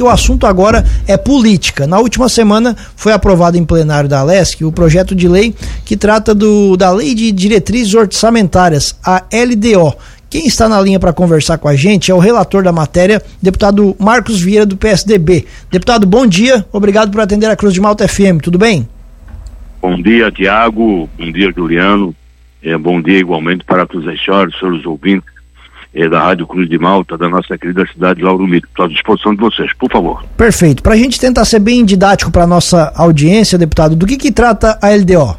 O assunto agora é política. Na última semana foi aprovado em plenário da Alesc o projeto de lei que trata do, da Lei de Diretrizes Orçamentárias, a LDO. Quem está na linha para conversar com a gente é o relator da matéria, deputado Marcos Vieira, do PSDB. Deputado, bom dia. Obrigado por atender a Cruz de Malta FM. Tudo bem? Bom dia, Tiago. Bom dia, Juliano. É, bom dia igualmente para todos os senhores, senhores ouvintes é, da Rádio Cruz de Malta, da nossa querida cidade de Lauro Mito. Estou à disposição de vocês, por favor. Perfeito. Para a gente tentar ser bem didático para a nossa audiência, deputado, do que, que trata a LDO?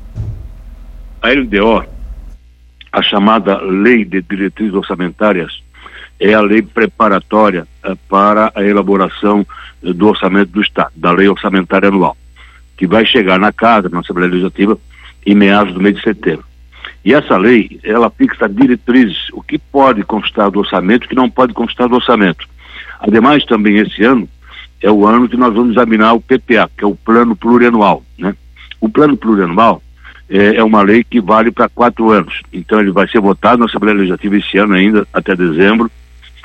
A LDO, a chamada Lei de Diretrizes Orçamentárias, é a lei preparatória é, para a elaboração é, do orçamento do Estado, da Lei Orçamentária Anual, que vai chegar na Casa, na Assembleia Legislativa, em meados do mês de setembro. E essa lei, ela fixa diretrizes, o que pode constar do orçamento o que não pode constar do orçamento. Ademais, também esse ano é o ano que nós vamos examinar o PPA, que é o Plano Plurianual, né? O Plano Plurianual é, é uma lei que vale para quatro anos. Então ele vai ser votado na Assembleia Legislativa esse ano ainda, até dezembro,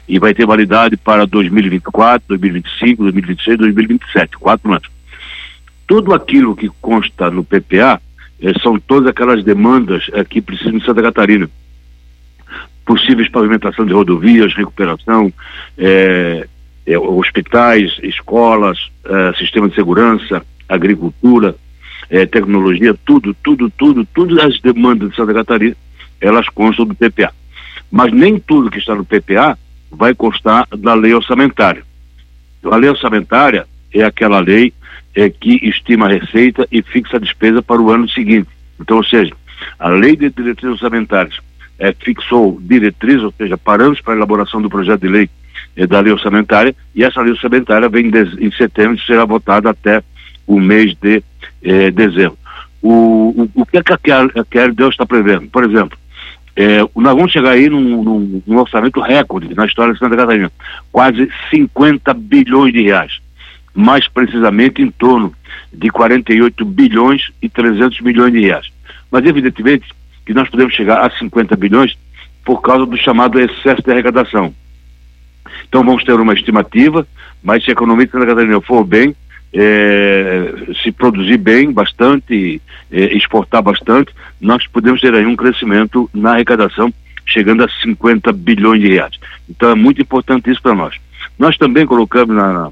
e vai ter validade para 2024, 2025, 2026, 2027, quatro anos. Tudo aquilo que consta no PPA são todas aquelas demandas eh, que precisam de Santa Catarina. Possíveis pavimentação de rodovias, recuperação, eh, hospitais, escolas, sistema de segurança, agricultura, tecnologia, tudo, tudo, tudo, todas as demandas de Santa Catarina, elas constam do PPA. Mas nem tudo que está no PPA vai constar da lei orçamentária. A lei orçamentária é aquela lei é, que estima a receita e fixa a despesa para o ano seguinte. Então, ou seja, a lei de diretrizes orçamentárias é, fixou diretrizes, ou seja, parâmetros para a elaboração do projeto de lei é, da lei orçamentária, e essa lei orçamentária vem em setembro e será votada até o mês de é, dezembro. O, o, o que, é que a que a Deus está prevendo? Por exemplo, é, nós vamos chegar aí num, num, num, orçamento recorde na história de Santa Catarina, quase 50 bilhões de reais mais precisamente em torno de 48 bilhões e 300 milhões de reais. Mas, evidentemente, que nós podemos chegar a 50 bilhões por causa do chamado excesso de arrecadação. Então, vamos ter uma estimativa, mas se a economia de Santa Catarina for bem, é, se produzir bem, bastante, é, exportar bastante, nós podemos ter aí um crescimento na arrecadação chegando a 50 bilhões de reais. Então é muito importante isso para nós. Nós também colocamos na,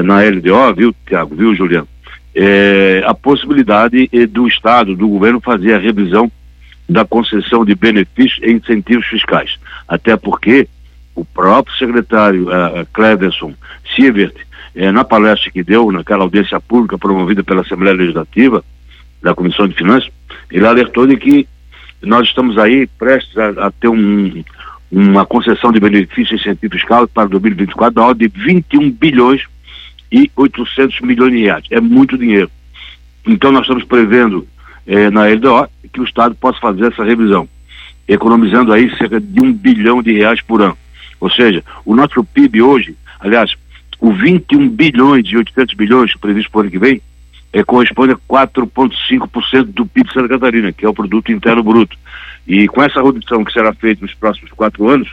na LDO, viu, Tiago, viu, Juliano? É, a possibilidade do Estado, do governo, fazer a revisão da concessão de benefícios e incentivos fiscais. Até porque o próprio secretário uh, Cleverson Sievert, eh, na palestra que deu, naquela audiência pública promovida pela Assembleia Legislativa, da Comissão de Finanças, ele alertou de que nós estamos aí prestes a, a ter um, uma concessão de benefício e incentivo fiscal para 2024 da ordem de 21 bilhões e 800 milhões de reais. É muito dinheiro. Então nós estamos prevendo eh, na LDO que o Estado possa fazer essa revisão, economizando aí cerca de um bilhão de reais por ano. Ou seja, o nosso PIB hoje, aliás, o 21 bilhões e 800 bilhões previsto para o ano que vem, eh, corresponde a 4,5% do PIB de Santa Catarina, que é o Produto Interno Bruto. E com essa redução que será feita nos próximos quatro anos,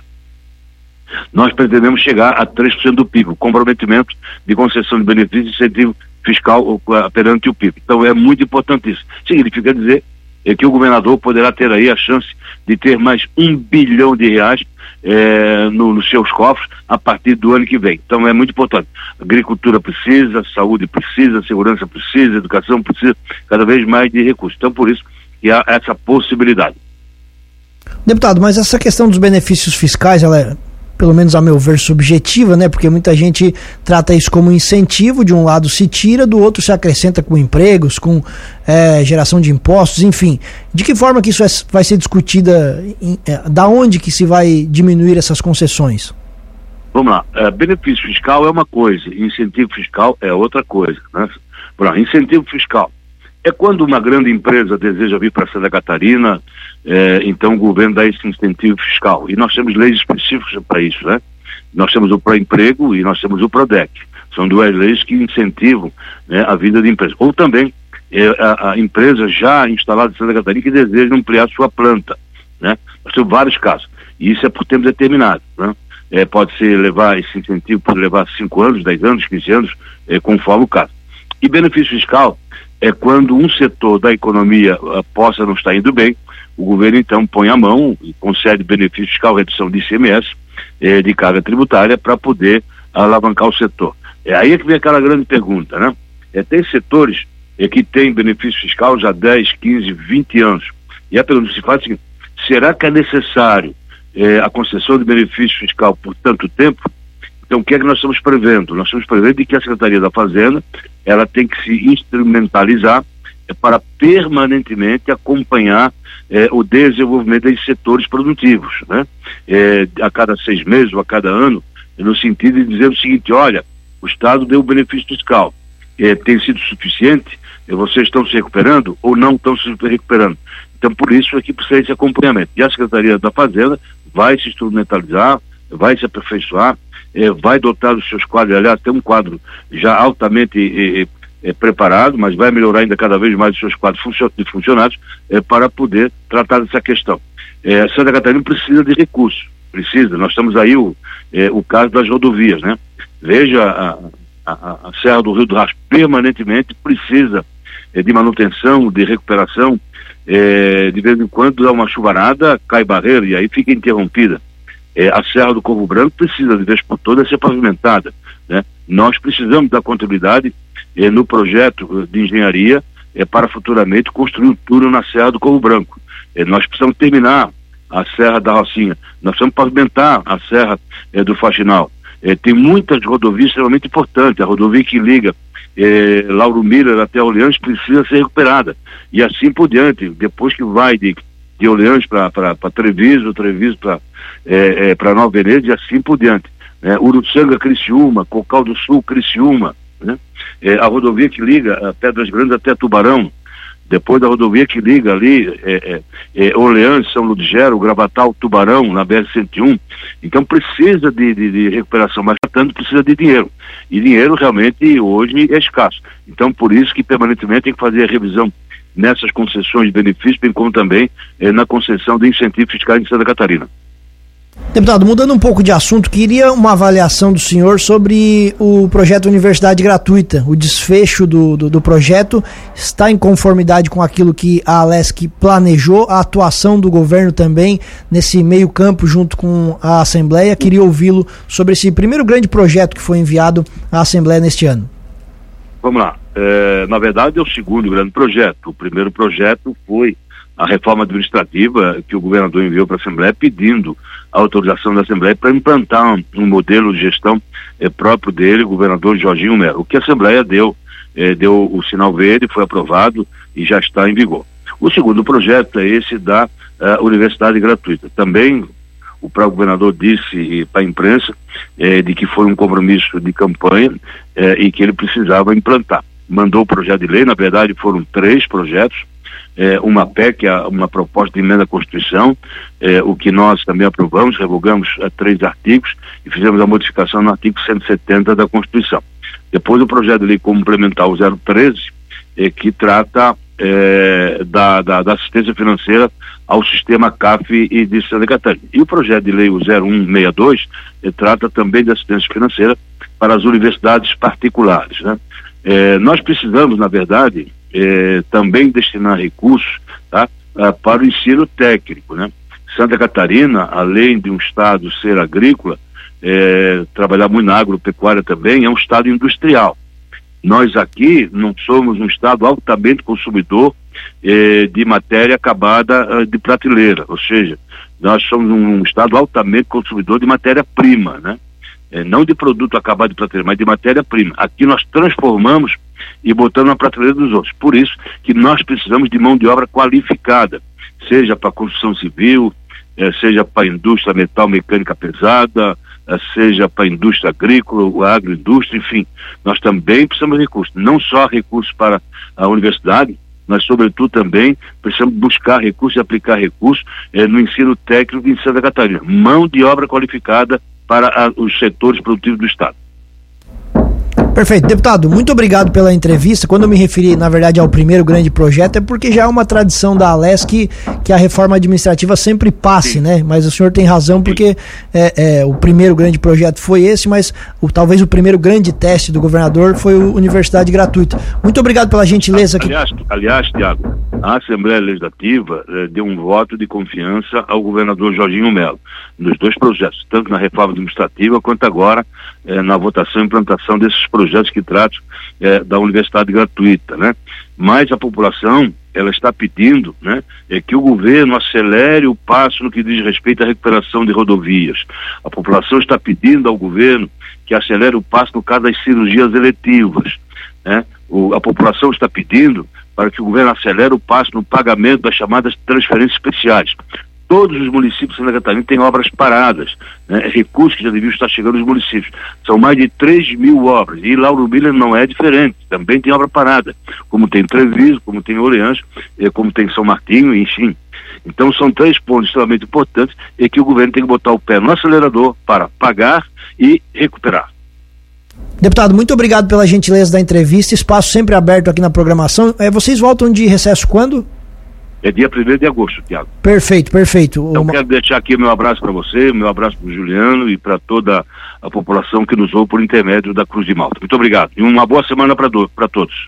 nós pretendemos chegar a 3% do PIB, comprometimento de concessão de benefícios e incentivo fiscal perante o PIB. Então é muito importante isso. Significa dizer é que o governador poderá ter aí a chance de ter mais um bilhão de reais é, no, nos seus cofres a partir do ano que vem. Então é muito importante. Agricultura precisa, saúde precisa, segurança precisa, educação precisa cada vez mais de recursos. Então por isso que há essa possibilidade. Deputado, mas essa questão dos benefícios fiscais, ela é pelo menos a meu ver, subjetiva, né? Porque muita gente trata isso como incentivo, de um lado se tira, do outro se acrescenta com empregos, com é, geração de impostos, enfim. De que forma que isso vai ser discutida? Em, é, da onde que se vai diminuir essas concessões? Vamos lá. É, benefício fiscal é uma coisa, incentivo fiscal é outra coisa. Né? Por incentivo fiscal é quando uma grande empresa deseja vir para Santa Catarina, é, então o governo dá esse incentivo fiscal. E nós temos leis específicas para isso, né? Nós temos o Pró-Emprego e nós temos o PRODEC. São duas leis que incentivam né, a vida de empresa. Ou também é, a, a, empresa já instalada em Santa Catarina que deseja ampliar sua planta, né? Nós temos vários casos. E isso é por tempo determinado, né? é, pode ser levar esse incentivo, pode levar 5 anos, 10 anos, 15 anos, é, conforme o caso. E benefício fiscal é quando um setor da economia uh, possa não estar indo bem, o governo então põe a mão e concede benefício fiscal, redução de ICMS, eh, de carga tributária, para poder alavancar o setor. É aí que vem aquela grande pergunta, né? É, tem setores é, que têm benefício fiscal já 10, 15, 20 anos. E a pergunta que se faz é a seguinte, será que é necessário é, a concessão de benefício fiscal por tanto tempo? Então, o que é que nós estamos prevendo? Nós estamos prevendo que a Secretaria da Fazenda ela tem que se instrumentalizar é, para permanentemente acompanhar é, o desenvolvimento desses setores produtivos, né? É, a cada seis meses ou a cada ano, no sentido de dizer o seguinte, olha, o Estado deu benefício fiscal, é, tem sido suficiente, vocês estão se recuperando ou não estão se recuperando. Então, por isso é que precisa esse acompanhamento. E a Secretaria da Fazenda vai se instrumentalizar, vai se aperfeiçoar, é, vai dotar dos seus quadros, aliás, tem um quadro já altamente preparado, mas vai melhorar ainda cada vez mais os seus quadros de funcionários é, para poder tratar dessa questão. É, Santa Catarina precisa de recursos, precisa. Nós estamos aí o, o caso das rodovias, né? Veja a, a, a, Serra do Rio do Rastro permanentemente precisa de manutenção, de recuperação. É, de vez em quando dá uma chuvarada, cai barreira e aí fica interrompida. É, a Serra do Corvo Branco precisa, de vez por toda, ser pavimentada. Né? Nós precisamos da continuidade eh, no projeto de engenharia eh, para futuramente construir um túnel na Serra do Corvo Branco. Eh, nós precisamos terminar a Serra da Rocinha, nós precisamos pavimentar a Serra eh, do Faxinal. Eh, tem muitas rodovias extremamente importantes, a rodovia que liga eh, Lauro Miller até Orleans precisa ser recuperada. E assim por diante, depois que vai de, de Orleans para Treviso, Treviso para eh, eh, Nova Veneza e assim por diante. Né? Uruçanga, Criciúma, Cocal do Sul, Criciúma, né? É, a rodovia que liga Pedras Grandes até Tubarão, depois da rodovia que liga ali é, é, é Orleans, São Ludgero, Gravatal, Tubarão, na BR-101. Então precisa de, de, de, recuperação, mas tanto precisa de dinheiro. E dinheiro realmente hoje é escasso. Então por isso que permanentemente tem que fazer a revisão nessas concessões de benefícios, bem como também é, na concessão de incentivos fiscais em Santa Catarina. Deputado, mudando um pouco de assunto, queria uma avaliação do senhor sobre o projeto Universidade Gratuita. O desfecho do, do, do, projeto está em conformidade com aquilo que a Alesc planejou, a atuação do governo também nesse meio campo junto com a Assembleia. Queria ouvi-lo sobre esse primeiro grande projeto que foi enviado à Assembleia neste ano. Vamos lá. É, na verdade, é o segundo grande projeto. O primeiro projeto foi a reforma administrativa que o governador enviou para a Assembleia pedindo a autorização da Assembleia para implantar um, um, modelo de gestão eh, próprio dele, governador Jorginho Melo. O que a Assembleia deu, eh, deu o sinal verde, foi aprovado e já está em vigor. O segundo projeto é esse da uh, universidade gratuita. Também o próprio governador disse para a imprensa eh, de que foi um compromisso de campanha eh, e que ele precisava implantar. Mandou o projeto de lei, na verdade foram três projetos, é, uma PEC, uma proposta de emenda à Constituição, é, o que nós também aprovamos, revogamos três artigos e fizemos a modificação no artigo 170 da Constituição. Depois o projeto de lei complementar o 013, é, que trata é, da, da, da, assistência financeira ao sistema CAF e de Santa Catarina. E o projeto de lei o 0162 é, trata também de assistência financeira para as universidades particulares. Né? É, nós precisamos, na verdade, é, também destinar recursos tá, ah, para o ensino técnico. Né? Santa Catarina, além de um estado ser agrícola, é, trabalhar muito na agropecuária também, é um estado industrial. Nós aqui não somos um estado altamente consumidor é, de matéria acabada ah, de prateleira, ou seja, nós somos um estado altamente consumidor de matéria-prima, né? É, não de produto acabado de prateleira, mas de matéria-prima. Aqui nós transformamos e botando na prateleira dos outros. Por isso que nós precisamos de mão de obra qualificada, seja para construção civil, eh, seja para a indústria metal mecânica pesada, eh, seja para a indústria agrícola, a agroindústria, enfim. Nós também precisamos de recursos, não só recursos para a universidade, mas sobretudo também precisamos buscar recursos e aplicar recursos eh, no ensino técnico em Santa Catarina. Mão de obra qualificada para a, os setores produtivos do Estado. Perfeito. Deputado, muito obrigado pela entrevista. Quando eu me referi, na verdade, ao primeiro grande projeto, é porque já é uma tradição da Ales que, que a reforma administrativa sempre passe, Sim. né? Mas o senhor tem razão, porque é, é, o primeiro grande projeto foi esse, mas o, talvez o primeiro grande teste do governador foi o Universidade Gratuita. Muito obrigado pela gentileza. Aliás, aliás Tiago, a Assembleia Legislativa eh, deu um voto de confiança ao governador Jorginho Melo, nos dois projetos, tanto na reforma administrativa quanto agora eh, na votação e implantação desses projetos que tratam eh, da universidade gratuita, né? Mas a população ela está pedindo né, é que o governo acelere o passo no que diz respeito à recuperação de rodovias. A população está pedindo ao governo que acelere o passo no caso das cirurgias eletivas. Né? O, a população está pedindo para que o governo acelere o passo no pagamento das chamadas transferências especiais. Todos os municípios de Santa Catarina têm obras paradas, né? recursos que já deviam estar chegando aos municípios. São mais de 3 mil obras. E Lauro Miller não é diferente, também tem obra parada, como tem Treviso, como tem Orleans, eh, como tem São Martinho, enfim. Então são três pontos extremamente importantes e que o governo tem que botar o pé no acelerador para pagar e recuperar. Deputado, muito obrigado pela gentileza da entrevista. Espaço sempre aberto aqui na programação. É, vocês voltam de recesso quando? É dia 1 de agosto, Tiago. Perfeito, perfeito. Então Uma... quero deixar aqui meu abraço para você, meu abraço para o Juliano e para toda a população que nos ouve por intermédio da Cruz de Malta. Muito obrigado e uma boa semana para todos.